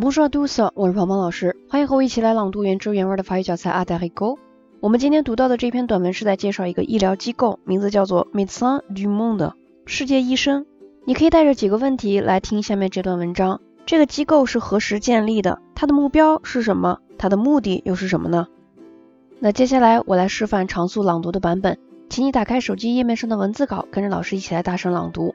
不是杜斯，我是庞庞老师，欢迎和我一起来朗读原汁原味的法语教材《阿黛尔沟》。狗》。我们今天读到的这篇短文是在介绍一个医疗机构，名字叫做 m a i s a n du Monde（ 世界医生）。你可以带着几个问题来听下面这段文章：这个机构是何时建立的？它的目标是什么？它的目的又是什么呢？那接下来我来示范常速朗读的版本，请你打开手机页面上的文字稿，跟着老师一起来大声朗读。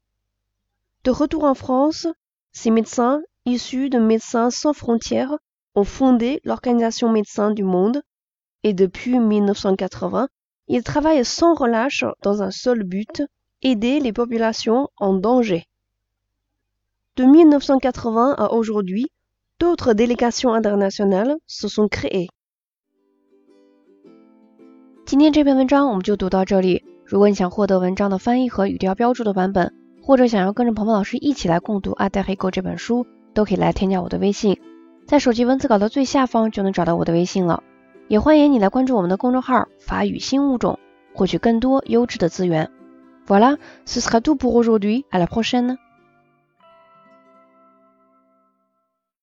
De retour en France, ces médecins, issus de Médecins sans frontières, ont fondé l'Organisation Médecins du Monde et depuis 1980, ils travaillent sans relâche dans un seul but, aider les populations en danger. De 1980 à aujourd'hui, d'autres délégations internationales se sont créées. 或者想要跟着鹏鹏老师一起来共读《阿黛黑狗》这本书，都可以来添加我的微信，在手机文字稿的最下方就能找到我的微信了。也欢迎你来关注我们的公众号“法语新物种”，获取更多优质的资源。Voilà, c'est ce o u e tu p o u r r a lui a p p r e n d e